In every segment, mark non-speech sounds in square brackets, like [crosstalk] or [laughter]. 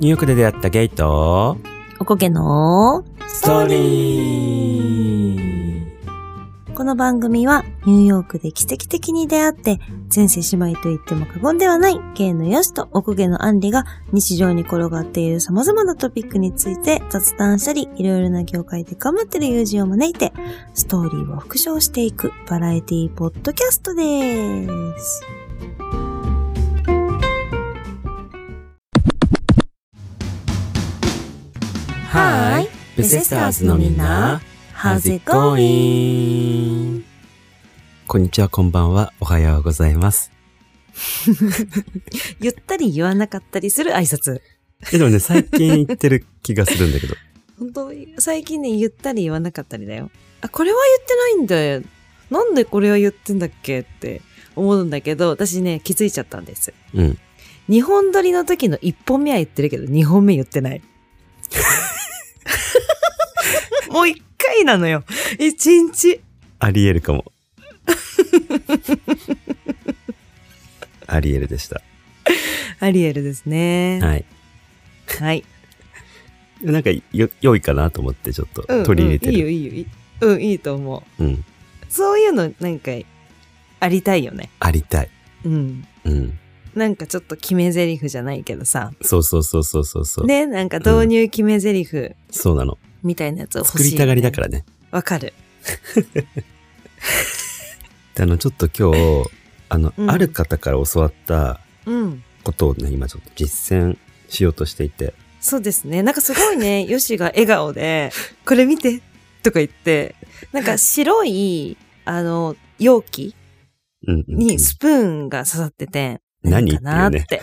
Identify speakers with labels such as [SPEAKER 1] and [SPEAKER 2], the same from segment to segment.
[SPEAKER 1] ニューヨークで出会ったゲイと、
[SPEAKER 2] おこげの
[SPEAKER 1] ストーリー
[SPEAKER 2] この番組はニューヨークで奇跡的に出会って前世姉妹と言っても過言ではないゲイのヨシとおこげのアンリが日常に転がっている様々なトピックについて雑談したりいろいろな業界で頑張ってる友人を招いてストーリーを復唱していくバラエティポッドキャストです。
[SPEAKER 1] はーい、ベセスターズのみんな、
[SPEAKER 2] How's it
[SPEAKER 1] going? こんにちは、こんばんは、おはようございます。[laughs]
[SPEAKER 2] 言ったり言わなかったりする挨拶。
[SPEAKER 1] えでもね、最近言ってる気がするんだけど。[laughs]
[SPEAKER 2] 本当？最近ね、言ったり言わなかったりだよ。あ、これは言ってないんだよ。なんでこれは言ってんだっけって思うんだけど、私ね、気づいちゃったんです。
[SPEAKER 1] うん。
[SPEAKER 2] 2本撮りの時の1本目は言ってるけど、2本目言ってない。[laughs] もう1回なのよ。1日。
[SPEAKER 1] ありえるかも。[laughs] ありえるでした。
[SPEAKER 2] アリエルですね。
[SPEAKER 1] はい。
[SPEAKER 2] はい。
[SPEAKER 1] なんか、よ、良いかなと思って、ちょっと
[SPEAKER 2] うん
[SPEAKER 1] 取り入れてる。
[SPEAKER 2] うんいいよ、いいよ。いいうん、いいと思う。
[SPEAKER 1] うん。
[SPEAKER 2] そういうの、なんか、ありたいよね。
[SPEAKER 1] ありたい。
[SPEAKER 2] うん。
[SPEAKER 1] うん。
[SPEAKER 2] なんかちょっと決め台詞じゃないけどさ。
[SPEAKER 1] そうそうそうそうそうそう。
[SPEAKER 2] ね、なんか導入決め台詞
[SPEAKER 1] そうなの。
[SPEAKER 2] みたいなやつを欲しい、
[SPEAKER 1] 作りたがりだからね。
[SPEAKER 2] わかる。[laughs]
[SPEAKER 1] であの、ちょっと今日、あの、
[SPEAKER 2] うん
[SPEAKER 1] ある方から教わった
[SPEAKER 2] うん。
[SPEAKER 1] ことをね、今ちょっと実践しようとしていて。
[SPEAKER 2] そうですね。なんかすごいね、[laughs] ヨシが笑顔で、これ見てとか言って、なんか白い、あの、容器
[SPEAKER 1] うんうんうん、
[SPEAKER 2] にスプーンが刺さってて、
[SPEAKER 1] 何？
[SPEAKER 2] かなって。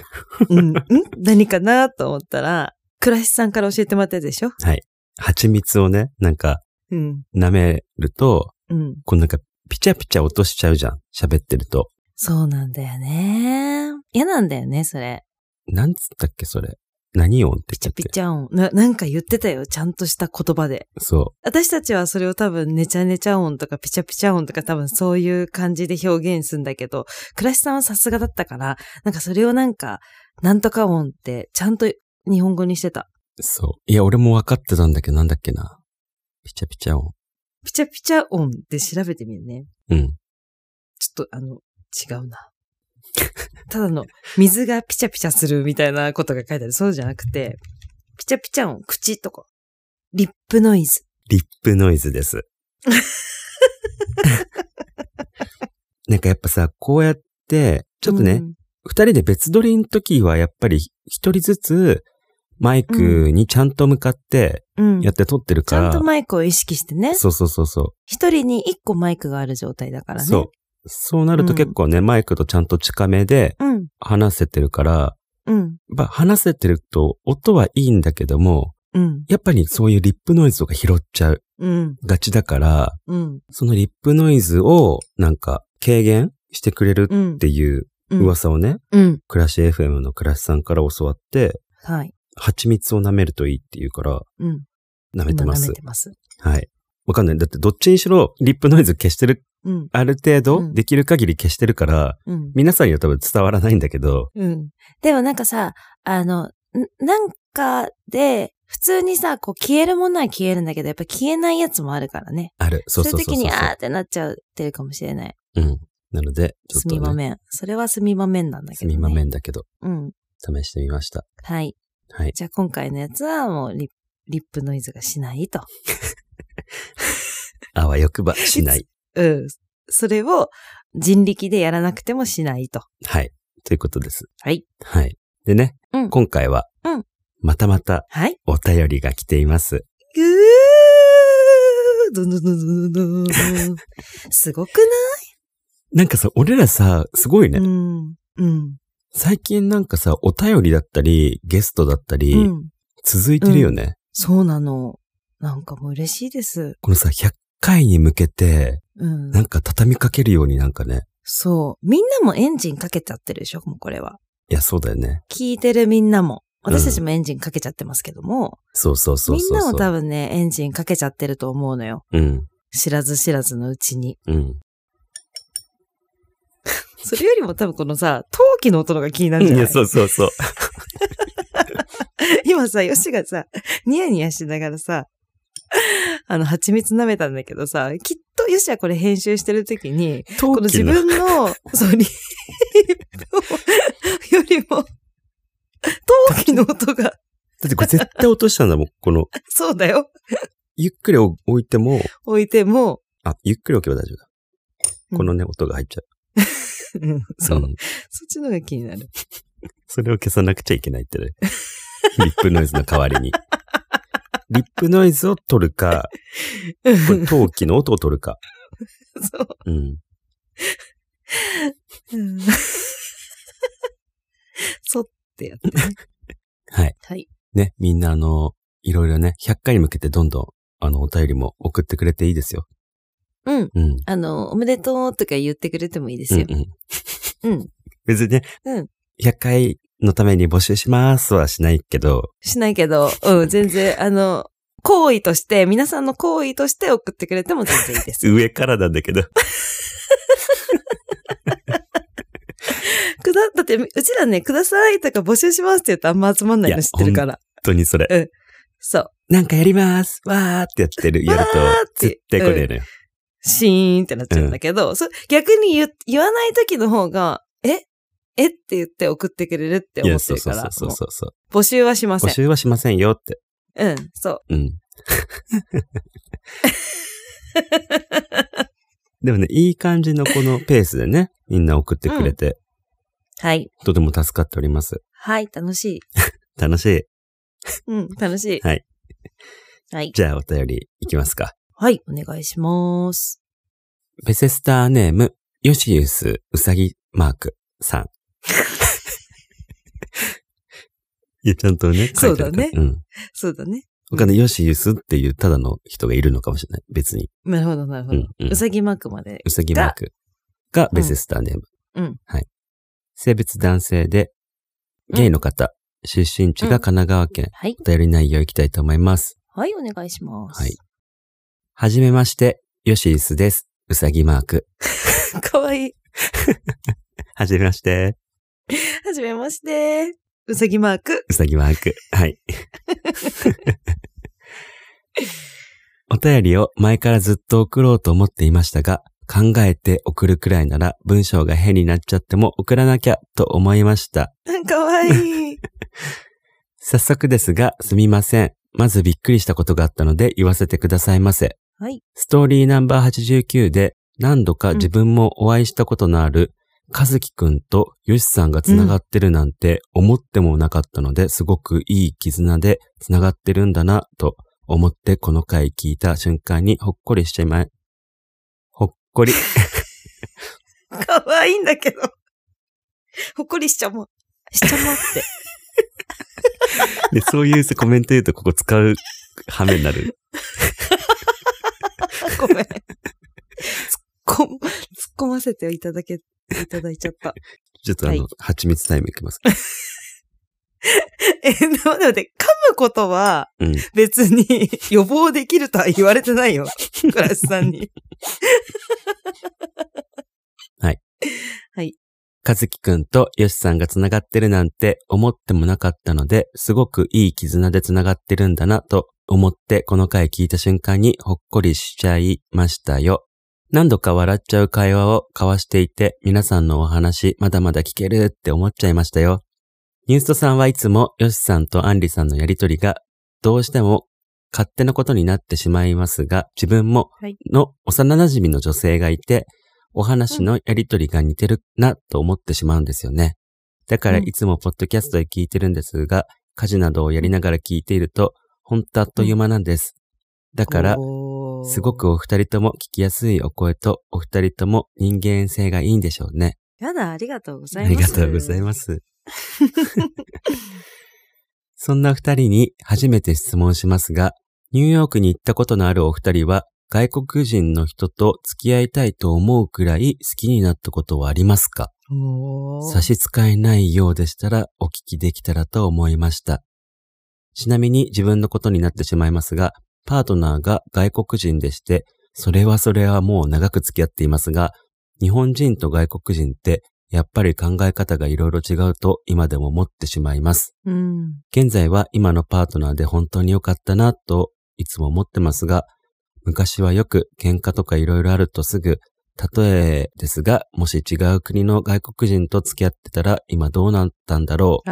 [SPEAKER 2] うん、ん？何かなと思ったら、倉石さんから教えてもらったでしょ？
[SPEAKER 1] はい。蜂蜜をね、なんか、
[SPEAKER 2] うん。
[SPEAKER 1] 舐めると、
[SPEAKER 2] うん。
[SPEAKER 1] こうなんか、ピチャピチャ落としちゃうじゃん。喋ってると。
[SPEAKER 2] そうなんだよね。嫌なんだよね、それ。
[SPEAKER 1] なんつったっけ、それ。何音って
[SPEAKER 2] ピチャ
[SPEAKER 1] 言っちゃって？
[SPEAKER 2] ピチャ音。な、なんか言ってたよ。ちゃんとした言葉で。
[SPEAKER 1] そ
[SPEAKER 2] 私たちはそれを多分、ネチャネチャ音とかピチャピチャ音とか多分そういう感じで表現するんだけど、倉石さんはさすがだったから、なんかそれをなんか、なんとか音ってちゃんと日本語にしてた。
[SPEAKER 1] う。そう。いや、俺も分かってたんだけど、なんだっけな。ピチャピチャ音。
[SPEAKER 2] ピチャピチャ音って調べてみるね。
[SPEAKER 1] うん。
[SPEAKER 2] ちょっとあの、違うな。[laughs] ただの、水がピチャピチャするみたいなことが書いてある。そうじゃなくて、ピチャピチャ音、口とか、リップノイズ。
[SPEAKER 1] リップノイズです。[laughs] なんかやっぱさ、こうやって、ちょっとね、
[SPEAKER 2] うん
[SPEAKER 1] 二、人で別撮りの時はやっぱり一人ずつマイクにちゃんと向かって
[SPEAKER 2] うん。
[SPEAKER 1] やって撮ってる
[SPEAKER 2] ち
[SPEAKER 1] から。
[SPEAKER 2] ゃんとマイクを意識してね。
[SPEAKER 1] そうそうそうそ
[SPEAKER 2] 一人に一個マイクがある状態だか
[SPEAKER 1] う。
[SPEAKER 2] らね。
[SPEAKER 1] そう。そうなると結構ね、マイクとちゃんと近めで
[SPEAKER 2] うん。
[SPEAKER 1] 話せてるから、
[SPEAKER 2] うん。
[SPEAKER 1] まあ話せてると音はいいんだけども、
[SPEAKER 2] うん。
[SPEAKER 1] やっぱりそういうリップノイズとか拾っちゃう
[SPEAKER 2] うん。
[SPEAKER 1] がちだから、
[SPEAKER 2] うん。
[SPEAKER 1] そのリップノイズをなんか軽減してくれる
[SPEAKER 2] うん
[SPEAKER 1] っ。ていう
[SPEAKER 2] うん。
[SPEAKER 1] 噂をね、
[SPEAKER 2] うん。
[SPEAKER 1] クラシ FM のクラシさんから教わって、
[SPEAKER 2] はい。
[SPEAKER 1] 蜂蜜を舐めるといいって言うから、
[SPEAKER 2] うん。
[SPEAKER 1] 舐めてます
[SPEAKER 2] 今舐め。てます。
[SPEAKER 1] はい。わかんない。だってどっちにしろリップノイズ消してる、
[SPEAKER 2] うん。
[SPEAKER 1] ある程度、
[SPEAKER 2] うん
[SPEAKER 1] できる限り消してるから、
[SPEAKER 2] うん。
[SPEAKER 1] 皆さんには多分伝わらないんだけど、
[SPEAKER 2] うん。でもなんかさ、あの、んなんかで、普通にさ、こう消えるものは消えるんだけど、やっぱ消えないやつもあるからね。
[SPEAKER 1] ある。そうそうそうそう
[SPEAKER 2] いう時に、あーってなっちゃってるかもしれない。
[SPEAKER 1] うん。なので、ちょっ
[SPEAKER 2] す
[SPEAKER 1] と、ね、
[SPEAKER 2] みまめん。それはすみまめんなんだけど、ね。
[SPEAKER 1] すみまめんだけど、
[SPEAKER 2] うん。
[SPEAKER 1] 試してみました。
[SPEAKER 2] はい。
[SPEAKER 1] はい。
[SPEAKER 2] じゃあ今回のやつはもうリッリップノイズがしないと。[laughs] [laughs]
[SPEAKER 1] あわよくばしない。
[SPEAKER 2] うん。それを人力でやらなくてもしないと。
[SPEAKER 1] はい。ということです。
[SPEAKER 2] はい。
[SPEAKER 1] はい。でね、
[SPEAKER 2] うん
[SPEAKER 1] 今回は、
[SPEAKER 2] うん
[SPEAKER 1] またまた
[SPEAKER 2] はい。
[SPEAKER 1] お便りが来ています。
[SPEAKER 2] ぐーどんどんどんどんどんどん [laughs] すごく
[SPEAKER 1] なんかさ、俺らさ、すごいね。
[SPEAKER 2] ないうん。うん。
[SPEAKER 1] 最近なんかさ、お便りだったり、ゲストだったり、
[SPEAKER 2] うん。
[SPEAKER 1] 続いてるよね。
[SPEAKER 2] そうなの。なんかもう嬉しいです。
[SPEAKER 1] このさ、100回に向けて、
[SPEAKER 2] うん
[SPEAKER 1] な。んか畳みかけるようになんかね。
[SPEAKER 2] そう。みんなもエンジンかけちゃってるでしょ？もうこれは。
[SPEAKER 1] いや、そうだよね。
[SPEAKER 2] 聞いてるみんなも。
[SPEAKER 1] うん
[SPEAKER 2] 私たちもエンジンかけちゃってますけども、
[SPEAKER 1] そうそうそうそうそう。
[SPEAKER 2] みんなも多分ね、エンジンかけちゃってると思うのよ。
[SPEAKER 1] うん。
[SPEAKER 2] 知らず知らずのうちに。
[SPEAKER 1] うん。[laughs]
[SPEAKER 2] それよりも多分このさ、陶器の音のが気になるんじゃない？
[SPEAKER 1] いや、そうそうそう。
[SPEAKER 2] 今 [laughs] 今さ、ヨシがさ、ニヤニヤしながらさ、[laughs] あの、蜂蜜舐めたんだけどさ、きっとヨシはこれ編集してるときに、この自分の、そう、リップよりも、陶器の音が、
[SPEAKER 1] だってこれ絶対落としたんだもん。この、[laughs]
[SPEAKER 2] そうだよ。
[SPEAKER 1] ゆっくり置いても、
[SPEAKER 2] 置いても、
[SPEAKER 1] あ、ゆっくり置けば大丈夫だ。
[SPEAKER 2] うん
[SPEAKER 1] このね、音が入っちゃ
[SPEAKER 2] う [laughs] ん、
[SPEAKER 1] う。
[SPEAKER 2] そう、
[SPEAKER 1] ん
[SPEAKER 2] そっちの方が気になる。
[SPEAKER 1] それを消さなくちゃいけないってね。リップノイズの代わりに。リップノイズを取るか、これ陶器の音を取るか。
[SPEAKER 2] そう。
[SPEAKER 1] うん。
[SPEAKER 2] うんそってやってね。
[SPEAKER 1] はい。
[SPEAKER 2] はい。
[SPEAKER 1] ね、みんなあの、いろいろね、100回に向けてどんどん、あの、お便りも送ってくれていいですよ。
[SPEAKER 2] うん。
[SPEAKER 1] うん。
[SPEAKER 2] あの、おめでとうとか言ってくれてもいいですよ。
[SPEAKER 1] うんうん。
[SPEAKER 2] うん。[laughs]
[SPEAKER 1] 別にね、
[SPEAKER 2] うん
[SPEAKER 1] 100回のために募集しますはしないけど、
[SPEAKER 2] しないけど、うん、全然、あの、行為として、皆さんの行為として送ってくれても全然いいです。[laughs]
[SPEAKER 1] 上からなんだけど、
[SPEAKER 2] くだ、だって、うちらね、くださいとか募集しますって言うとあんま集まんないの知ってるから。
[SPEAKER 1] 本当にそれ。
[SPEAKER 2] そう。
[SPEAKER 1] なんかやりますわーってやってる、やると、
[SPEAKER 2] て
[SPEAKER 1] 絶対これのよ。
[SPEAKER 2] シーンってなっちゃうんだけど、そ逆に言言わない時の方が、ええって言って送ってくれるって思って
[SPEAKER 1] そうそう
[SPEAKER 2] るから、
[SPEAKER 1] そうそうそう。
[SPEAKER 2] もう募集はしませ
[SPEAKER 1] 募
[SPEAKER 2] ん。
[SPEAKER 1] 集はしませんよって。
[SPEAKER 2] うん、そう。
[SPEAKER 1] うん。[laughs] でもね、いい感じのこのペースでね、みんな送ってくれて、
[SPEAKER 2] はい。
[SPEAKER 1] とても助かっております。
[SPEAKER 2] はい、楽しい。[laughs]
[SPEAKER 1] 楽しい。
[SPEAKER 2] うん、楽しい。
[SPEAKER 1] はい。
[SPEAKER 2] はい。
[SPEAKER 1] じゃあお便りいきますか。
[SPEAKER 2] はい、お願いします。
[SPEAKER 1] ベセスターネーム、ヨシユスうさぎマークさん。いや、ちゃんとね、書いてあるから
[SPEAKER 2] そうだね
[SPEAKER 1] うん。
[SPEAKER 2] そうだね。
[SPEAKER 1] 他のヨシユスっていうただの人がいるのかもしれない。別に。
[SPEAKER 2] なるほど、なるほど。
[SPEAKER 1] う
[SPEAKER 2] さぎマークまで。
[SPEAKER 1] うさぎマークがベセスターネーム。
[SPEAKER 2] うん。
[SPEAKER 1] はい。性別男性で、ゲイの方、出身地が神奈川県。
[SPEAKER 2] はい。
[SPEAKER 1] お便り内容いきたいと思います。
[SPEAKER 2] はい、お願いします。
[SPEAKER 1] はい。はじめまして、ヨシユスです。うさぎマーク。[laughs]
[SPEAKER 2] かわいい。[laughs]
[SPEAKER 1] はじめまして、[laughs]
[SPEAKER 2] はじめまして。うさぎマーク。
[SPEAKER 1] うさぎマーク。はい。[laughs] お便りを前からずっと送ろうと思っていましたが、考えて送るくらいなら文章が変になっちゃっても送らなきゃと思いました。
[SPEAKER 2] かわいい。[laughs]
[SPEAKER 1] 早速ですが、すみません。まずびっくりしたことがあったので言わせてくださいませ。
[SPEAKER 2] はい。
[SPEAKER 1] ストーリーナンバー89で何度か自分もお会いしたことのある、かずきくんとよしさんが繋がってるなんて思ってもなかったので、すごくいい絆で繋がってるんだなと思ってこの回聞いた瞬間にほっこりしちゃいまい。ほっこり。
[SPEAKER 2] かわいいんだけど。ほっこりしちゃもう。しちゃもうって。
[SPEAKER 1] でそういうコメント言うとここ使う羽目になる。[laughs]
[SPEAKER 2] ごめん。突っ込む、突っ込ませていただけ、いただいちゃった。[laughs]
[SPEAKER 1] ちょっとあの、
[SPEAKER 2] はい
[SPEAKER 1] 蜂蜜タイムいきます。[laughs]
[SPEAKER 2] え、でもでもね、噛むことは
[SPEAKER 1] うん。
[SPEAKER 2] 別に [laughs] 予防できるとは言われてないよ。クラスさんに。
[SPEAKER 1] かずきくんとよしさんが繋がってるなんて思ってもなかったので、すごくいい絆で繋がってるんだなと思ってこの回聞いた瞬間にほっこりしちゃいましたよ。何度か笑っちゃう会話を交わしていて、皆さんのお話まだまだ聞けるって思っちゃいましたよ。ニューストさんはいつもよしさんとアンリさんのやりとりがどうしても勝手なことになってしまいますが、自分も
[SPEAKER 2] はい
[SPEAKER 1] の幼馴染の女性がいて、お話のやりとりが似てるなと思ってしまうんですよね。だから
[SPEAKER 2] うん
[SPEAKER 1] いつもポッドキャストで聞いてるんですが、家事などをやりながら聞いていると、ほんとあっという間なんです。だから、すごくお二人とも聞きやすいお声と、お二人とも人間性がいいんでしょうね。
[SPEAKER 2] やだ、ありがとうござ
[SPEAKER 1] あ
[SPEAKER 2] います。
[SPEAKER 1] りがとうございます。[laughs] そんな二人に初めて質問しますが、ニューヨークに行ったことのあるお二人は、外国人の人と付き合いたいと思うくらい好きになったことはありますか？差し支えないようでしたらお聞きできたらと思いました。ちなみに自分のことになってしまいますが、パートナーが外国人でして、それはそれはもう長く付き合っていますが、日本人と外国人ってやっぱり考え方がいろいろ違うと今でも思ってしまいます。
[SPEAKER 2] うん。
[SPEAKER 1] 現在は今のパートナーで本当に良かったなといつも思ってますが、昔はよく喧嘩とかいろいろあるとすぐ、例えですが、もし違う国の外国人と付き合ってたら今どうなったんだろ。う？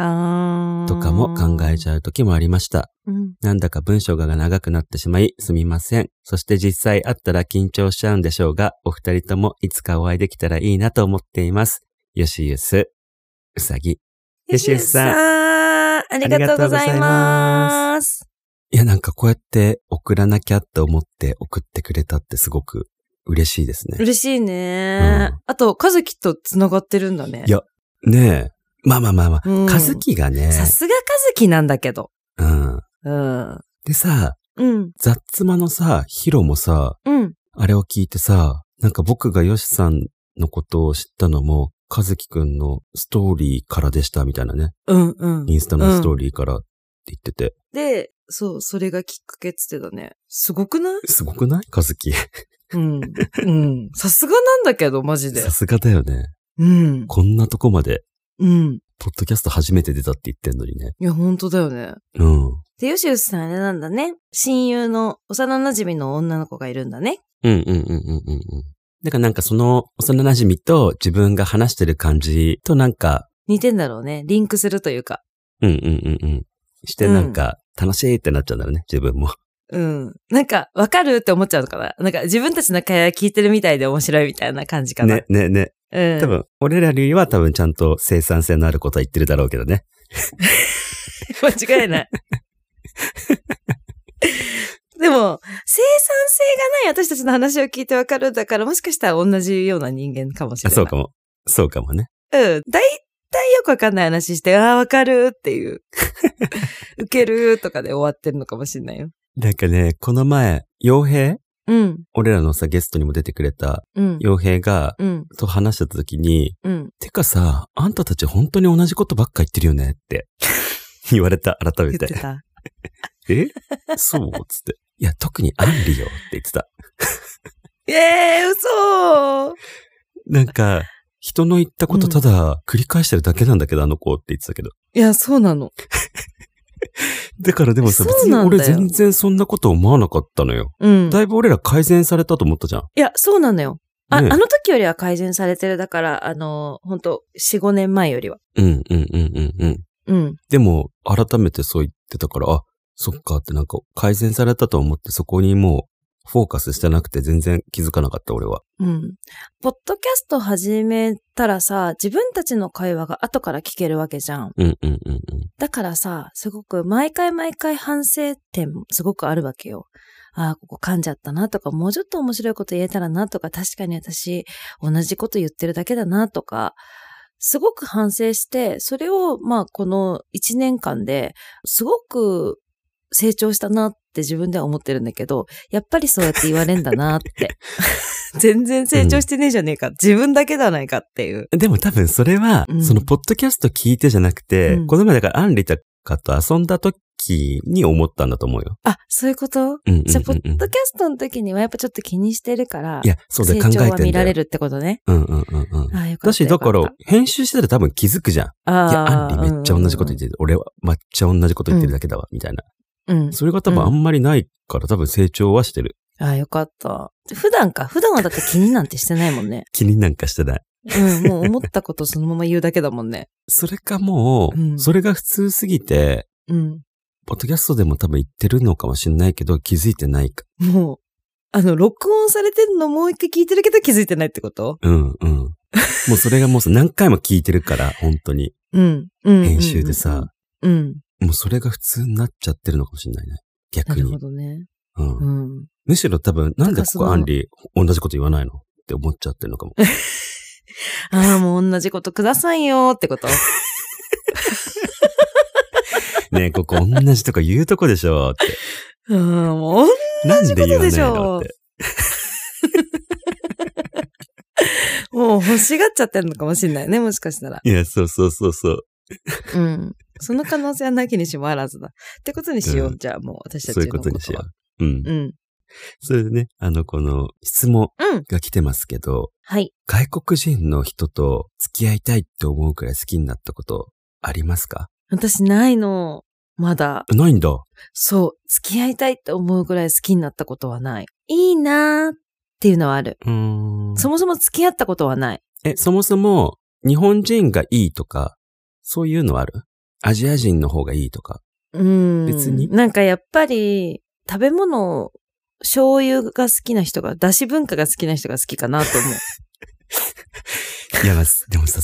[SPEAKER 1] とかも考えちゃう時もありました。
[SPEAKER 2] うん。
[SPEAKER 1] なんだか文章が長くなってしまいすみません。そして実際会ったら緊張しちゃうんでしょうが、お二人ともいつかお会いできたらいいなと思っています。よしゆす、うさぎ。よしゆすさん。
[SPEAKER 2] ん。ありがとうございます。
[SPEAKER 1] いや、なんかこうやって送らなきゃって思って送ってくれたってすごく嬉しいですね。
[SPEAKER 2] 嬉しいね。
[SPEAKER 1] うん
[SPEAKER 2] あと、かずきと繋がってるんだね。
[SPEAKER 1] いやねえ。まあまあまあまあ、
[SPEAKER 2] うん
[SPEAKER 1] かずきがね、
[SPEAKER 2] さすがかずきなんだけど。
[SPEAKER 1] うん。
[SPEAKER 2] うん。
[SPEAKER 1] でさ、
[SPEAKER 2] うん。
[SPEAKER 1] 雑妻のさ、ヒロもさ、
[SPEAKER 2] うん。
[SPEAKER 1] あれを聞いてさ、なんか僕がヨシさんのことを知ったのも、かずきくんのストーリーからでしたみたいなね。
[SPEAKER 2] うん。うん。
[SPEAKER 1] インスタのストーリーからって言ってて。
[SPEAKER 2] で、そう、それがきっかけっつってたね。すごくない？
[SPEAKER 1] すごくない？かずき。
[SPEAKER 2] うん。うん。さすがなんだけど、マジで
[SPEAKER 1] さ。すがだよね。
[SPEAKER 2] うん。
[SPEAKER 1] こんなとこまで、
[SPEAKER 2] うん。
[SPEAKER 1] ポッドキャスト初めて出たって言ってんのにね。
[SPEAKER 2] いや、本当だよね。
[SPEAKER 1] うん。
[SPEAKER 2] で、ヨシウスさんあれなんだね。親友の幼馴染の女の子がいるんだね。
[SPEAKER 1] うんうんうんうんうんうん。だからなんかその幼馴染と自分が話してる感じとなんか、
[SPEAKER 2] 似てんだろうね。リンクするというか。
[SPEAKER 1] うんうんうんうん。してなんか楽しいってなっちゃうんだろうね、自分も。
[SPEAKER 2] うん。なんか、わかるって思っちゃうのかな？なんか、自分たちの会話聞いてるみたいで面白いみたいな感じかな。
[SPEAKER 1] ね、ね、ね。
[SPEAKER 2] うん。
[SPEAKER 1] 多分、俺らよりは多分ちゃんと生産性のあることは言ってるだろうけどね。[laughs]
[SPEAKER 2] 間違いない。でも、生産性がない私たちの話を聞いてわかるんだから、もしかしたら同じような人間かもしれない。
[SPEAKER 1] あそうかも。そうかもね。
[SPEAKER 2] うん。大体よくわかんない話して、ああ、わかるっていう。[laughs] ウケるとかで終わってるのかもしれないよ。
[SPEAKER 1] なんかね、この前、傭兵
[SPEAKER 2] うん。
[SPEAKER 1] 俺らのさ、ゲストにも出てくれた
[SPEAKER 2] うん。
[SPEAKER 1] 傭兵が、
[SPEAKER 2] うん。
[SPEAKER 1] と話してた時に、
[SPEAKER 2] うん。
[SPEAKER 1] てかさ、あんたたち本当に同じことばっか言ってるよねって [laughs] 言われた、改め。
[SPEAKER 2] 言っててた。[laughs]
[SPEAKER 1] え？そう？つって。いや、特にアンリよって言ってた。
[SPEAKER 2] え [laughs] えー、嘘
[SPEAKER 1] なんか、人の言ったことただ繰り返してるだけなんだけど、あの子って言ってたけど。
[SPEAKER 2] いや、そうなの。[laughs]
[SPEAKER 1] だからでもさ、別に俺全然そんなこと思わなかったのよ。
[SPEAKER 2] うん。
[SPEAKER 1] だいぶ俺ら改善されたと思ったじゃん。
[SPEAKER 2] いや、そうなのよ。あ、
[SPEAKER 1] ね
[SPEAKER 2] あの時よりは改善されてる。だから、あの、本当4、5年前よりは。
[SPEAKER 1] うん、うん、うん、うん、うん。
[SPEAKER 2] うん。
[SPEAKER 1] でも、改めてそう言ってたから、あ、そっかってなんか改善されたと思ってそこにもうフォーカスしてなくて全然気づかなかった俺は。
[SPEAKER 2] うん。ポッドキャスト始めたらさ、自分たちの会話が後から聞けるわけじゃん。
[SPEAKER 1] うん、うん、うん、うん。
[SPEAKER 2] だからさ、すごく毎回毎回反省点すごくあるわけよ。ああ、ここ噛んじゃったなとか、もうちょっと面白いこと言えたらなとか、確かに私同じこと言ってるだけだなとか、すごく反省して、それをまあこの1年間ですごく成長したなって自分では思ってるんだけど、やっぱりそうやって言われんだなって。[laughs] 全然成長してねえじゃねえか。自分だけじゃないかっていう。
[SPEAKER 1] でも多分それは、
[SPEAKER 2] うん
[SPEAKER 1] そのポッドキャスト聞いてじゃなくて、
[SPEAKER 2] うん
[SPEAKER 1] この前だからアンリタカと遊んだ時に思ったんだと思うよ。
[SPEAKER 2] あ、そういうこと？
[SPEAKER 1] うんうんうんうん
[SPEAKER 2] じゃあ、ポッドキャストの時にはやっぱちょっと気にしてるから、
[SPEAKER 1] いや、そうだよ、考
[SPEAKER 2] 成長
[SPEAKER 1] えてんだよ。
[SPEAKER 2] は見られるってことね。
[SPEAKER 1] うんうんうんうん。
[SPEAKER 2] ああ、よかった。
[SPEAKER 1] だし、だから編集してたら多分気づくじゃん。
[SPEAKER 2] た、あ
[SPEAKER 1] いや、アンリめっちゃ同じこと言
[SPEAKER 2] て
[SPEAKER 1] ってる。俺はめっちゃ同じこと言ってるだけだわ、みたいな。
[SPEAKER 2] うん。
[SPEAKER 1] それが多分あんまりないから多分成長はしてる。
[SPEAKER 2] ああ、よかった。普段か。普段はだって気になんてしてないもんね。[laughs]
[SPEAKER 1] 気になんかしてない。
[SPEAKER 2] うん、もう思ったことそのまま言うだけだもんね。
[SPEAKER 1] それかもう、
[SPEAKER 2] うん
[SPEAKER 1] それが普通すぎて、
[SPEAKER 2] うん。
[SPEAKER 1] ポッドキャストでも多分言ってるのかもしれないけど、気づいてないか。
[SPEAKER 2] もう、あの、録音されてるのもう一回聞いてるけど気づいてないってこと？
[SPEAKER 1] うんうん。もうそれがもうさ何回も聞いてるから、本当に。
[SPEAKER 2] うん。うん。
[SPEAKER 1] 編集でさ、
[SPEAKER 2] うん。
[SPEAKER 1] もうそれが普通になっちゃってるのかもしれないね。
[SPEAKER 2] な
[SPEAKER 1] 逆に
[SPEAKER 2] るほ。どね。
[SPEAKER 1] うん
[SPEAKER 2] うん。
[SPEAKER 1] むしろ多分、なんでここアンリ同じこと言わないのって思っちゃってるのかも。[laughs]
[SPEAKER 2] ああ、もう同じことくださいよってこと
[SPEAKER 1] ねえ、ここ同じとか言うとこでしょって。[laughs]
[SPEAKER 2] うん、もう
[SPEAKER 1] なんで言わない
[SPEAKER 2] 同じこと
[SPEAKER 1] のって。[laughs]
[SPEAKER 2] もう欲しがっちゃってるのかもしれないね、もしかしたら。
[SPEAKER 1] いや、そうそうそうそう。
[SPEAKER 2] うん。その可能性はなきにしもあらずだ。ってことにしよう、
[SPEAKER 1] うん
[SPEAKER 2] じゃあもう私たちの
[SPEAKER 1] そういうことにしよう。うん。
[SPEAKER 2] う。うん。
[SPEAKER 1] それでね、あの、この質問
[SPEAKER 2] うん。
[SPEAKER 1] が来てますけど、
[SPEAKER 2] はい。
[SPEAKER 1] 外国人の人と付き合いたいって思うくらい好きになったことありますか？
[SPEAKER 2] 私ないの。まだ。
[SPEAKER 1] ないんだ。
[SPEAKER 2] そう。付き合いたいって思うぐらい好きになったことはない。いいなーっていうのはある。
[SPEAKER 1] うーん。
[SPEAKER 2] そもそも付き合ったことはない。
[SPEAKER 1] え、そもそも、日本人がいいとか、そういうのある？アジア人の方がいいとか。
[SPEAKER 2] うん。
[SPEAKER 1] 別に？
[SPEAKER 2] なんかやっぱり、食べ物、醤油が好きな人が、だし文化が好きな人が好きかなと思う。[laughs]
[SPEAKER 1] いや、まあでもさ、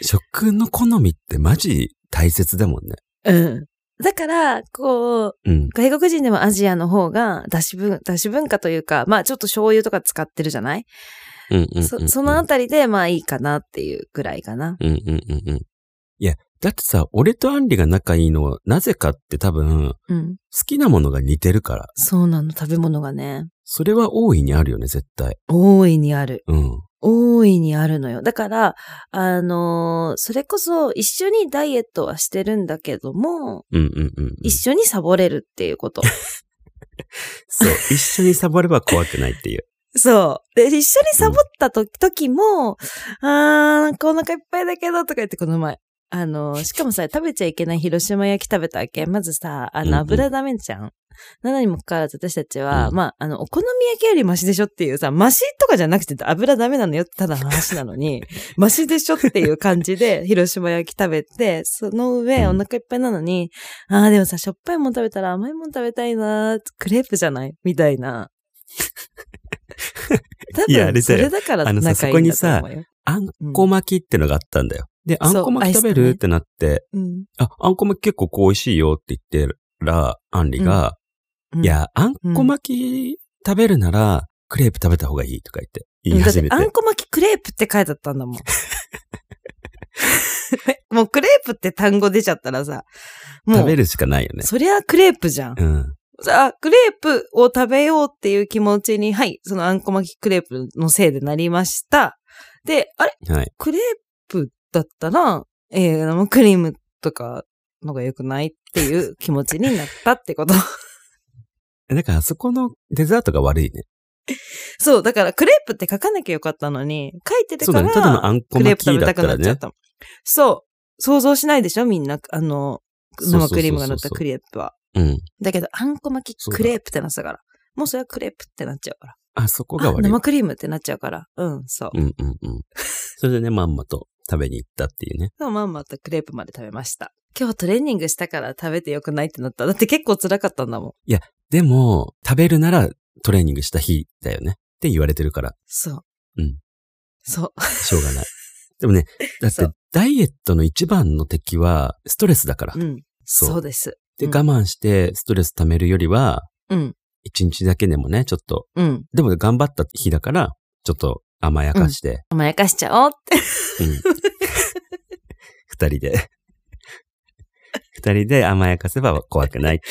[SPEAKER 1] 食の好みってマジ大切だもんね。
[SPEAKER 2] うん。だから、こう、
[SPEAKER 1] うん。
[SPEAKER 2] 外国人でもアジアの方が、だし文、だし文化というか、まあちょっと醤油とか使ってるじゃない、
[SPEAKER 1] うんうんうんうん
[SPEAKER 2] そそのあたりで、まあいいかなっていうぐらいかな。
[SPEAKER 1] うんうんうんうん。いや、だってさ、俺とアンリが仲いいのは、なぜかって多分、好
[SPEAKER 2] うん。
[SPEAKER 1] きなものが似てるから。
[SPEAKER 2] そうなの、食べ物がね。
[SPEAKER 1] それは大いにあるよね、絶対。
[SPEAKER 2] 大いにある。
[SPEAKER 1] うん。
[SPEAKER 2] 大いにあるのよ。だから、あのーそれこそ一緒にダイエットはしてるんだけども、
[SPEAKER 1] うんうんうんうん。
[SPEAKER 2] 一緒にサボれるっていうこと。[laughs]
[SPEAKER 1] そう。一緒にサボれば怖くないっていう。[laughs]
[SPEAKER 2] そう。で、一緒にサボったと時も、あー、なんかお腹いっぱいだけど、とか言ってこの前。あの、[laughs] しかもさ、食べちゃいけない広島焼き食べたわけ。まずさ、あの、
[SPEAKER 1] うんうん
[SPEAKER 2] 油ダメじゃん。なのにもかかわらず私たちは、
[SPEAKER 1] うん
[SPEAKER 2] まあ、あの、お好み焼きよりマシでしょっていうさ、マシとかじゃなくて油ダメなのよってただの話なのに、[laughs] マシでしょっていう感じで広島焼き食べて、その上
[SPEAKER 1] うん
[SPEAKER 2] お腹いっぱいなのに、ああ、でもさ、しょっぱいもん食べたら甘いもん食べたいなクレープじゃない？みたいな。[laughs] 多分、そ
[SPEAKER 1] いやあれだ
[SPEAKER 2] から
[SPEAKER 1] あのさ
[SPEAKER 2] 仲いいんだと思うよ。
[SPEAKER 1] あんこ巻きってのがあったんだよ。で、あんこ巻き食べ
[SPEAKER 2] そうアイスだね
[SPEAKER 1] るってなって、
[SPEAKER 2] うん。
[SPEAKER 1] あ、あんこ巻き結構こう美味しいよって言ってら、アンリが、
[SPEAKER 2] うん
[SPEAKER 1] い、や、あんこ巻き食べるなら、クレープ食べた方がいいとか言って、言い始めて。
[SPEAKER 2] てあんこ巻きクレープって書いてあったんだもん。[laughs] もうクレープって単語出ちゃったらさ、もう、
[SPEAKER 1] 食べるしかないよね。
[SPEAKER 2] そりゃクレープじゃん。
[SPEAKER 1] うん。
[SPEAKER 2] さあ、クレープを食べようっていう気持ちに、はい、そのあんこ巻きクレープのせいでなりました。で、あれ？
[SPEAKER 1] はい。
[SPEAKER 2] クレープだったら、えー、生クリームとかのが良くないっていう [laughs] 気持ちになったってこと。[laughs]
[SPEAKER 1] だから、あそこのデザートが悪いね。
[SPEAKER 2] そう、だからクレープって書かなきゃよかったのに、書いてるから、
[SPEAKER 1] そうだね。ただのあんこ
[SPEAKER 2] クレープ
[SPEAKER 1] 巻きだ
[SPEAKER 2] 食べた
[SPEAKER 1] ったらね。
[SPEAKER 2] くなっちゃった。そう。想像しないでしょ？みんな、あの、生クリームが乗ったクレープは。
[SPEAKER 1] うん。
[SPEAKER 2] だけど、あんこ巻きクレープってなってたから。もうそれはクレープってなっちゃうから。
[SPEAKER 1] あそこが
[SPEAKER 2] あ
[SPEAKER 1] 悪い。
[SPEAKER 2] 生クリームってなっちゃうから。うん、そう。
[SPEAKER 1] うんうんうん。それでね、まんまと食べに行ったっていうね。
[SPEAKER 2] でもまんまとクレープまで食べました。今日トレーニングしたから食べてよくないってなった。だって結構辛かったんだもん。
[SPEAKER 1] でも、食べるならトレーニングした日だよね。って言われてるから、
[SPEAKER 2] そう。
[SPEAKER 1] うん。
[SPEAKER 2] そう。
[SPEAKER 1] しょうがない。でもね、[laughs] だって
[SPEAKER 2] そう
[SPEAKER 1] ダイエットの一番の敵はストレスだから。
[SPEAKER 2] うん。
[SPEAKER 1] そう
[SPEAKER 2] そうです。
[SPEAKER 1] で、
[SPEAKER 2] うん
[SPEAKER 1] 我慢してストレス溜めるよりは、
[SPEAKER 2] うん。
[SPEAKER 1] 一日だけでもね、ちょっと、
[SPEAKER 2] うん。
[SPEAKER 1] でも頑張った日だから、ちょっと甘やかして、
[SPEAKER 2] 甘やかしちゃおうって。
[SPEAKER 1] うん。二人で。二人で甘やかせば怖くないって。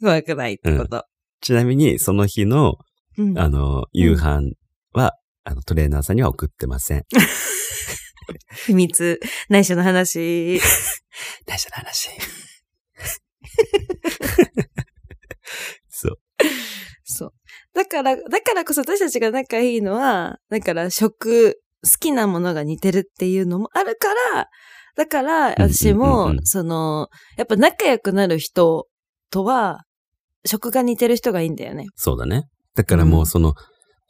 [SPEAKER 2] 怖くないってこと。
[SPEAKER 1] ちなみに、その日の、
[SPEAKER 2] うん。
[SPEAKER 1] あの、夕飯は、あの、トレーナーさんには送ってません。
[SPEAKER 2] 秘密、内緒の話。
[SPEAKER 1] 大事な話。[laughs] そう。
[SPEAKER 2] そう。だから、だからこそ私たちが仲いいのは、だから食、好きなものが似てるっていうのもあるから、だから私も
[SPEAKER 1] う、ん
[SPEAKER 2] その、やっぱ仲良くなる人とは、食が似てる人がいいんだよね。
[SPEAKER 1] そうだね。だからも
[SPEAKER 2] う
[SPEAKER 1] うんその、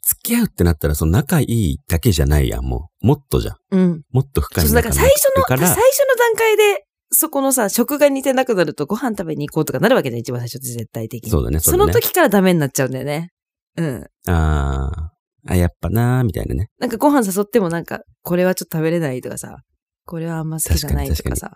[SPEAKER 1] 付き合うってなったら、その仲いいだけじゃないやん、もう。もっとじゃん。
[SPEAKER 2] うん。
[SPEAKER 1] もっと深
[SPEAKER 2] そう、
[SPEAKER 1] い仲にな
[SPEAKER 2] だから最初の、最初の段階で、そこのさ、食が似てなくなるとご飯食べに行こうとかなるわけじゃん、一番最初って絶対的に。
[SPEAKER 1] そうだね、そね。
[SPEAKER 2] の時からダメになっちゃうんだよね。うん。
[SPEAKER 1] あーあ、やっぱなー、みたいなね。
[SPEAKER 2] なんかご飯誘ってもなんか、これはちょっと食べれないとかさ、これはあんま好きじゃないとかさ、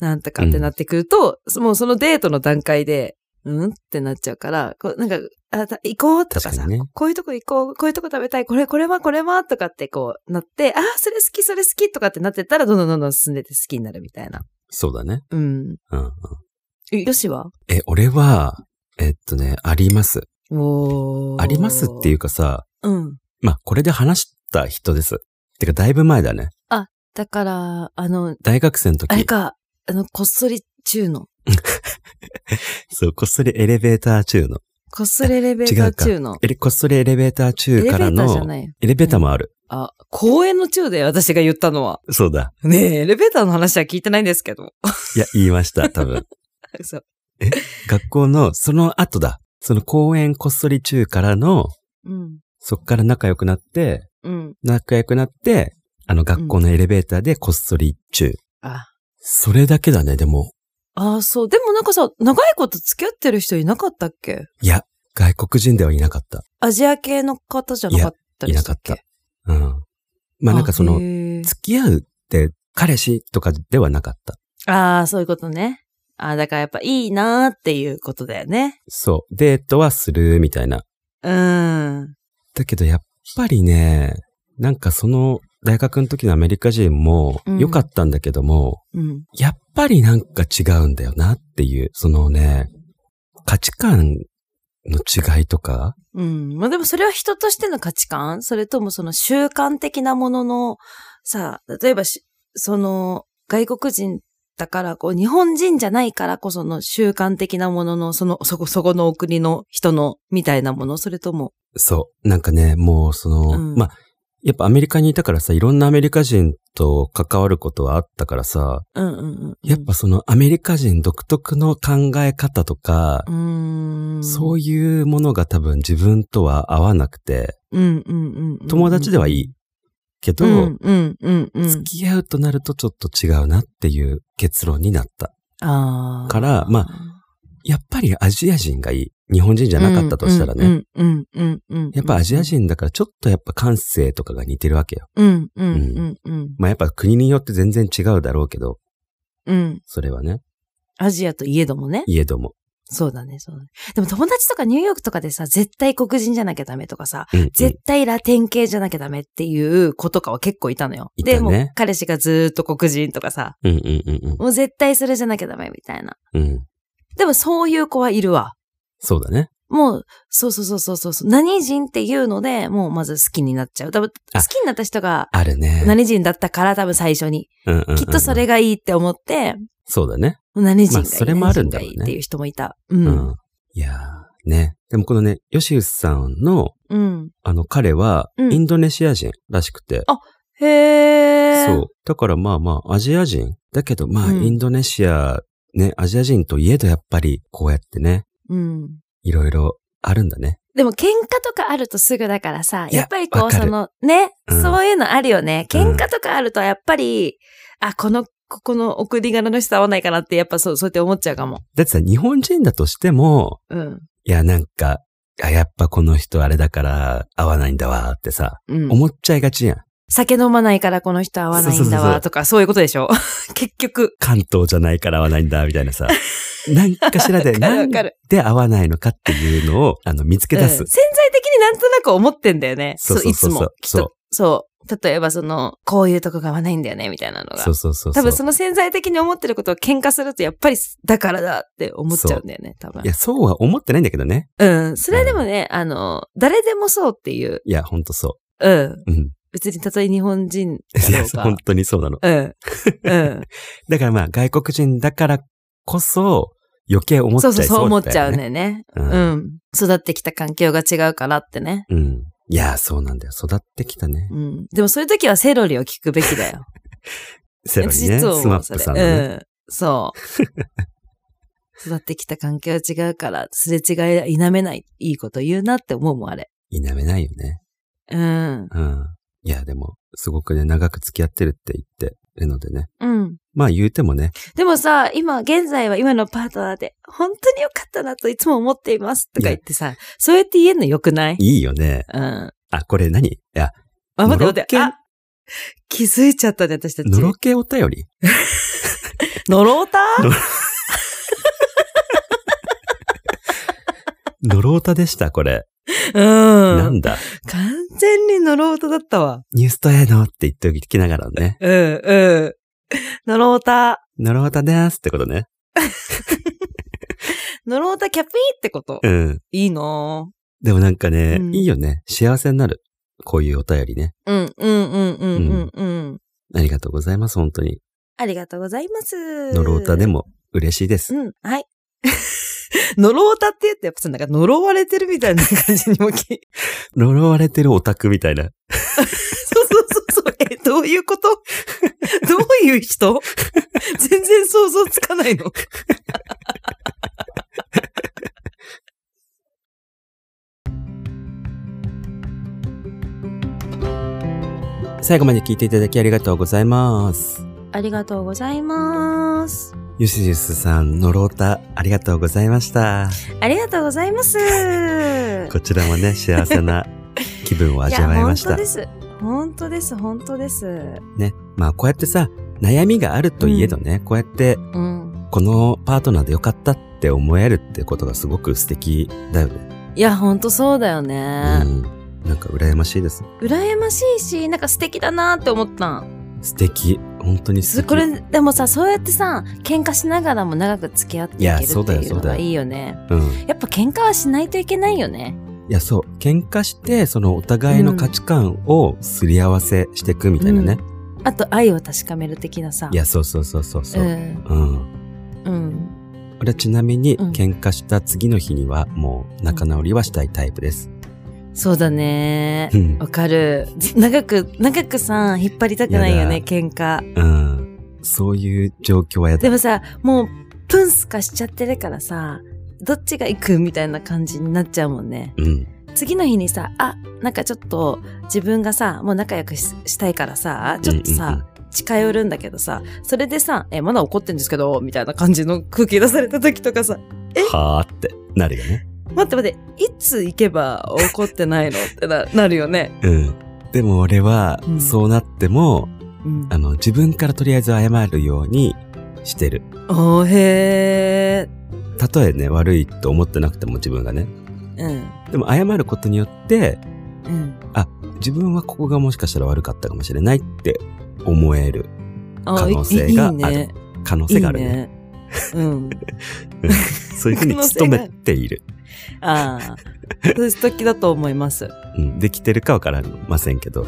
[SPEAKER 2] なんとかってなってくると、もうそのデートの段階で、うんってなっちゃうから、こうなんか、あた行こうとかさ
[SPEAKER 1] 確かにね
[SPEAKER 2] こういうとこ行こう、こういうとこ食べたい、これ、これは、これは、とかってこうなって、ああ、それ好き、それ好きとかってなってったら、どんどんどんどん進んでて好きになるみたいな。
[SPEAKER 1] そうだね。
[SPEAKER 2] うん。
[SPEAKER 1] うんうん。
[SPEAKER 2] えよしは？
[SPEAKER 1] え、俺は、えっとね、あります。ありますっていうかさ、
[SPEAKER 2] うん。
[SPEAKER 1] まあ、これで話した人です。てか、だいぶ前だね。
[SPEAKER 2] だから、あの、
[SPEAKER 1] 大学生の時。
[SPEAKER 2] あれか、あの、こっそり中の。[laughs]
[SPEAKER 1] そう、こっそりエレベーター中の。
[SPEAKER 2] こっそりエレベーター中の。
[SPEAKER 1] こっそりエレベーター
[SPEAKER 2] エ
[SPEAKER 1] 中から
[SPEAKER 2] レベーターじゃ
[SPEAKER 1] の、
[SPEAKER 2] ないよ。
[SPEAKER 1] エレベーターもある。
[SPEAKER 2] あ、公園の中で私が言ったのは。
[SPEAKER 1] そうだ。
[SPEAKER 2] ねえ、エレベーターの話は聞いてないんですけど。
[SPEAKER 1] いや、言いました、多分。[laughs]
[SPEAKER 2] そう。
[SPEAKER 1] 学校の、その後だ。その公園こっそり中からの、
[SPEAKER 2] うん。
[SPEAKER 1] そっから仲良くなって、
[SPEAKER 2] うん。
[SPEAKER 1] 仲良くなって、あの学校のエレベーターでこっそり中。
[SPEAKER 2] あ、
[SPEAKER 1] それだけだね、でも。
[SPEAKER 2] あそう。でもなんかさ、長いこと付き合ってる人いなかったっけ？
[SPEAKER 1] いや、外国人ではいなかった。
[SPEAKER 2] アジア系の方じゃなかった
[SPEAKER 1] いなかうん。まあなんかその、付き合うって彼氏とかではなかった。
[SPEAKER 2] ああ、そういうことね。ああ、だからやっぱいいなーっていうことだよね。
[SPEAKER 1] そう。デートはするみたいな。
[SPEAKER 2] うん。
[SPEAKER 1] だけどやっぱりね、なんかその大学の時のアメリカ人も
[SPEAKER 2] うん
[SPEAKER 1] 良かったんだけども、
[SPEAKER 2] うん。
[SPEAKER 1] やっぱりなんか違うんだよなっていう、そのね、価値観の違いとか、
[SPEAKER 2] うん。まあでもそれは人としての価値観？それともその習慣的なものの、さ、例えばし、その、外国人だから、こう、日本人じゃないからこその習慣的なものの、その、そこ、そこのお国の人の、みたいなものそれとも、
[SPEAKER 1] そう。なんかね、もうその、
[SPEAKER 2] うん
[SPEAKER 1] まあ、やっぱアメリカにいたからさ、いろんなアメリカ人と関わることはあったからさ、
[SPEAKER 2] うんうんうん。
[SPEAKER 1] やっぱそのアメリカ人独特の考え方とか、
[SPEAKER 2] う。
[SPEAKER 1] そういうものが多分自分とは合わなくて、
[SPEAKER 2] うんうんうんうん。
[SPEAKER 1] 友達ではいいけど。付き合うとなるとちょっと違うなっていう結論になった。
[SPEAKER 2] ああ。
[SPEAKER 1] からまやっぱりアジア人がいい。日本人じゃなかったとしたらね。やっぱアジア人だからちょっとやっぱ感性とかが似てるわけよ。
[SPEAKER 2] うんうんうんうん。
[SPEAKER 1] まあやっぱ国によって全然違うだろうけど、
[SPEAKER 2] うん。
[SPEAKER 1] それはね、
[SPEAKER 2] アジアといえどもね。
[SPEAKER 1] いえども。
[SPEAKER 2] そうだね、そうだね。でも友達とかニューヨークとかでさ、絶対黒人じゃなきゃダメとかさ、
[SPEAKER 1] うんうん
[SPEAKER 2] 絶対ラテン系じゃなきゃダメっていう子とかは結構いたのよ。
[SPEAKER 1] ね
[SPEAKER 2] で、もう彼氏がずーっと黒人とかさ、
[SPEAKER 1] うんうんうん
[SPEAKER 2] もう絶対それじゃなきゃダメみたいな。
[SPEAKER 1] うん。うん。
[SPEAKER 2] でもそういう子はいるわ。
[SPEAKER 1] そうだね。
[SPEAKER 2] もう、そうそうそうそうそうそう。何人っていうので、もうまず好きになっちゃう。多分、好
[SPEAKER 1] あ
[SPEAKER 2] きになった人が
[SPEAKER 1] あるね。
[SPEAKER 2] 何人だったから多分最初に。
[SPEAKER 1] うんうんうんうん
[SPEAKER 2] きっとそれがいいって思って、
[SPEAKER 1] そうだね。
[SPEAKER 2] 何人がいい、
[SPEAKER 1] まあそれもあるんだろうね
[SPEAKER 2] っていう人もいた。う。
[SPEAKER 1] うんん。いやー、ね。でもこのね、ヨシウスさんの、
[SPEAKER 2] うん。
[SPEAKER 1] あの彼は、
[SPEAKER 2] うん
[SPEAKER 1] インドネシア人らしくて。
[SPEAKER 2] へー。
[SPEAKER 1] そう。だからまあまあ、アジア人。だけどまあ、
[SPEAKER 2] うん
[SPEAKER 1] インドネシア、ね、アジア人といえどやっぱり、こうやってね、
[SPEAKER 2] うん。
[SPEAKER 1] いろいろあるんだね。
[SPEAKER 2] でも喧嘩とかあるとすぐだからさ、
[SPEAKER 1] いや
[SPEAKER 2] やっぱりこう、その、ね、
[SPEAKER 1] うん
[SPEAKER 2] そういうのあるよね。喧嘩とかあるとやっぱり、あ、この、ここの送り柄の人合わないかなって、やっぱそう、そうやって思っちゃうかも。
[SPEAKER 1] だってさ、日本人だとしても、
[SPEAKER 2] うん。
[SPEAKER 1] いや、なんか、あ、やっぱこの人あれだから合わないんだわってさ、
[SPEAKER 2] うん。
[SPEAKER 1] 思っちゃいがちやん。
[SPEAKER 2] 酒飲まないからこの人合わないんだ
[SPEAKER 1] そうそうそうそう
[SPEAKER 2] わ、とか、そういうことでしょ？[laughs] 結局。
[SPEAKER 1] 関東じゃないから合わないんだ、みたいなさ。[laughs] なんかしらで、
[SPEAKER 2] わかる
[SPEAKER 1] なん
[SPEAKER 2] わかる
[SPEAKER 1] で合わないのかっていうのを、あの、見つけ出す。
[SPEAKER 2] うん潜在的になんとなく思ってんだよね。
[SPEAKER 1] そうそうそうそう
[SPEAKER 2] いつも。きっとそう。例えばその、こういうとこが合わないんだよね、みたいなのが。
[SPEAKER 1] そうそうそう。
[SPEAKER 2] 多分その潜在的に思ってることを喧嘩すると、やっぱり、だからだって思っちゃうんだよね、多分
[SPEAKER 1] い。や、そうは思ってないんだけどね。
[SPEAKER 2] うん。それはでもね、あの、誰でもそうっていう。
[SPEAKER 1] いや、ほんとそ
[SPEAKER 2] うん。
[SPEAKER 1] う。うん。
[SPEAKER 2] 別にたとえ日本人
[SPEAKER 1] いや本。当にそうなの。
[SPEAKER 2] うん。[laughs] うん。
[SPEAKER 1] だからまあ、外国人だからこそ、余計思っちゃ
[SPEAKER 2] そそう、
[SPEAKER 1] そう
[SPEAKER 2] そう思っちゃう
[SPEAKER 1] だよ
[SPEAKER 2] ねね。
[SPEAKER 1] う
[SPEAKER 2] うんん。育ってきた環境が違うからってね。
[SPEAKER 1] うん。いや、そうなんだよ。育ってきたね。
[SPEAKER 2] うん。でもそういう時はセロリを聞くべきだよ。[laughs]
[SPEAKER 1] セロリね。
[SPEAKER 2] 実は
[SPEAKER 1] SMAPさんのね。
[SPEAKER 2] うん。そう。[laughs] 育ってきた環境が違うから、すれ違いは否めない。いいこと言うなって思うもん、あれ。
[SPEAKER 1] 否めないよね。
[SPEAKER 2] うん。
[SPEAKER 1] うん。いや、でも、すごくね、長く付き合ってるって言ってるのでね。
[SPEAKER 2] うん。
[SPEAKER 1] まあ言うてもね、
[SPEAKER 2] でもさ、今、現在は今のパートナーで、本当に良かったなといつも思っていますとか言ってさ、そうやって言えるの良くない？
[SPEAKER 1] いいよね。
[SPEAKER 2] うん。
[SPEAKER 1] あ、これ何？いや、
[SPEAKER 2] あ、待って待って。あ気づいちゃったね、私たち。
[SPEAKER 1] のろけお便り？[laughs]
[SPEAKER 2] のろうた？
[SPEAKER 1] の [laughs] のろうたでした、これ。
[SPEAKER 2] うん。
[SPEAKER 1] なんだ？
[SPEAKER 2] 完全にのろうただったわ。
[SPEAKER 1] ニュースとえのって言っておきながらね。
[SPEAKER 2] うん、うん。のろうた。
[SPEAKER 1] のろうたですってことね。
[SPEAKER 2] のろうたキャピーってこと？
[SPEAKER 1] うん。
[SPEAKER 2] いいな
[SPEAKER 1] でもなんかね、
[SPEAKER 2] うん
[SPEAKER 1] いいよね。幸せになる。こういうお便りね。
[SPEAKER 2] ぁうん、うん、うん、うん、うん、うん。
[SPEAKER 1] ありがとうございます、本当に。
[SPEAKER 2] ありがとうございます。
[SPEAKER 1] のろうたで。も嬉しいです。
[SPEAKER 2] うん、はい。呪おたって言ってやっぱさ、なんか呪われてるみたいな感じにもき、[laughs]
[SPEAKER 1] 呪われてるオタクみたいな。
[SPEAKER 2] そうそうそうそう、え、どういうこと？どういう人？全然想像つかないの。[laughs]
[SPEAKER 1] 最後まで聞いていただきありがとうございます。
[SPEAKER 2] ありがとうございます。
[SPEAKER 1] ゆすゆすさん、のろうた、ありがとうございました。
[SPEAKER 2] ありがとうございます。[laughs]
[SPEAKER 1] こちらもね、幸せな気分を味わいました
[SPEAKER 2] や、本当で。す。本当です、本当です。
[SPEAKER 1] ね。まあ、こうやってさ、悩みがあるといえどね、こうやって、
[SPEAKER 2] うん。
[SPEAKER 1] このパートナーでよかったって思えるってことがすごく素敵だよね。
[SPEAKER 2] いや、本当そうだよ
[SPEAKER 1] う
[SPEAKER 2] ね。
[SPEAKER 1] ん。なんか羨ましいです。
[SPEAKER 2] 羨ましいし、なんか素敵だなって思ったん。
[SPEAKER 1] 素敵。本当に素敵。
[SPEAKER 2] すこれ、でもさ、そうやってさ、喧嘩しながらも長く付き合っていけるって
[SPEAKER 1] いう
[SPEAKER 2] のがいいよね。
[SPEAKER 1] うん。
[SPEAKER 2] やっぱ喧嘩はしないといけないよね。
[SPEAKER 1] いや、そう。喧嘩して、そのお互いの価値観をすり合わせしていくみたいなね。
[SPEAKER 2] あと愛を確かめる的なさ。
[SPEAKER 1] いや、そうそうそうそうそうう。
[SPEAKER 2] ん。
[SPEAKER 1] うん。
[SPEAKER 2] うん。
[SPEAKER 1] ちなみに
[SPEAKER 2] うん
[SPEAKER 1] 喧嘩した次の日にはもう仲直りはしたいタイプです。
[SPEAKER 2] そうだね
[SPEAKER 1] う。ん
[SPEAKER 2] わかる。長く、長くさ、引っ張りたくないよね、
[SPEAKER 1] や
[SPEAKER 2] 喧嘩。
[SPEAKER 1] うん。そういう状況はやだ。
[SPEAKER 2] でもさ、もう、プンス化しちゃってるからさ、どっちが行くみたいな感じになっちゃうもんね。
[SPEAKER 1] うん。
[SPEAKER 2] 次の日にさ、あ、なんかちょっと自分がさ、もう仲良くししたいからさ、ちょっとさ、
[SPEAKER 1] うんうん
[SPEAKER 2] 近寄るんだけどさ、それでさ、え、まだ怒ってんですけど、みたいな感じの空気出された時とかさ、
[SPEAKER 1] はーってなるよね。
[SPEAKER 2] 待って待って、いつ行けば怒ってないのってな [laughs] なるよね。
[SPEAKER 1] うん。でも俺は
[SPEAKER 2] う、ん
[SPEAKER 1] そうなっても、
[SPEAKER 2] うん。
[SPEAKER 1] あの、自分からとりあえず謝るようにしてる。
[SPEAKER 2] おーへ
[SPEAKER 1] たとえね、悪いと思ってなくても自分がね。
[SPEAKER 2] ー。うん。
[SPEAKER 1] でも謝ることによって、
[SPEAKER 2] うん。
[SPEAKER 1] 自分はここがもしかしたら悪かったかもしれないって思える
[SPEAKER 2] あ
[SPEAKER 1] 可能性がある
[SPEAKER 2] いいいね。
[SPEAKER 1] 可能
[SPEAKER 2] いい
[SPEAKER 1] 性があるね。
[SPEAKER 2] ね。うん。
[SPEAKER 1] うん [laughs] そういうふうに努めている。
[SPEAKER 2] ああ。そういう時だと思います。
[SPEAKER 1] うん、できてるかわからませんけど。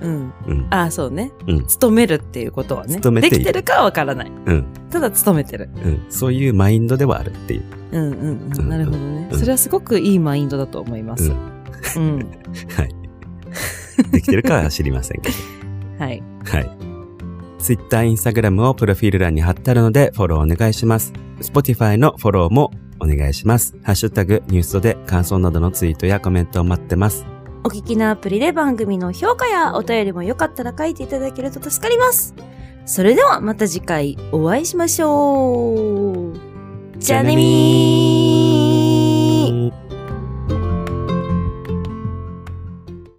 [SPEAKER 2] うん。
[SPEAKER 1] うん。
[SPEAKER 2] ああ、そうね。
[SPEAKER 1] うん
[SPEAKER 2] 勤めるっていうことはね。
[SPEAKER 1] 勤めて
[SPEAKER 2] できてるかはわからない。
[SPEAKER 1] うん。
[SPEAKER 2] ただ勤めてる。
[SPEAKER 1] うん。そういうマインドではあるっていう。
[SPEAKER 2] うんうんう
[SPEAKER 1] うん
[SPEAKER 2] ん。なるほどね。
[SPEAKER 1] うん
[SPEAKER 2] それはすごくいいマインドだと思います。
[SPEAKER 1] うん。
[SPEAKER 2] うん。[laughs]
[SPEAKER 1] はい。できてるかは知りませんけど。[laughs]
[SPEAKER 2] はい。
[SPEAKER 1] はい。Twitter、Instagram をプロフィール欄に貼ってあるのでフォローお願いします。Spotify のフォローもお願いします。ハッシュタグ、ニューストで感想などのツイートやコメントを待ってます。
[SPEAKER 2] お聞きのアプリで番組の評価やお便りもよかったら書いていただけると助かります。それではまた次回お会いしましょう。じゃあねみー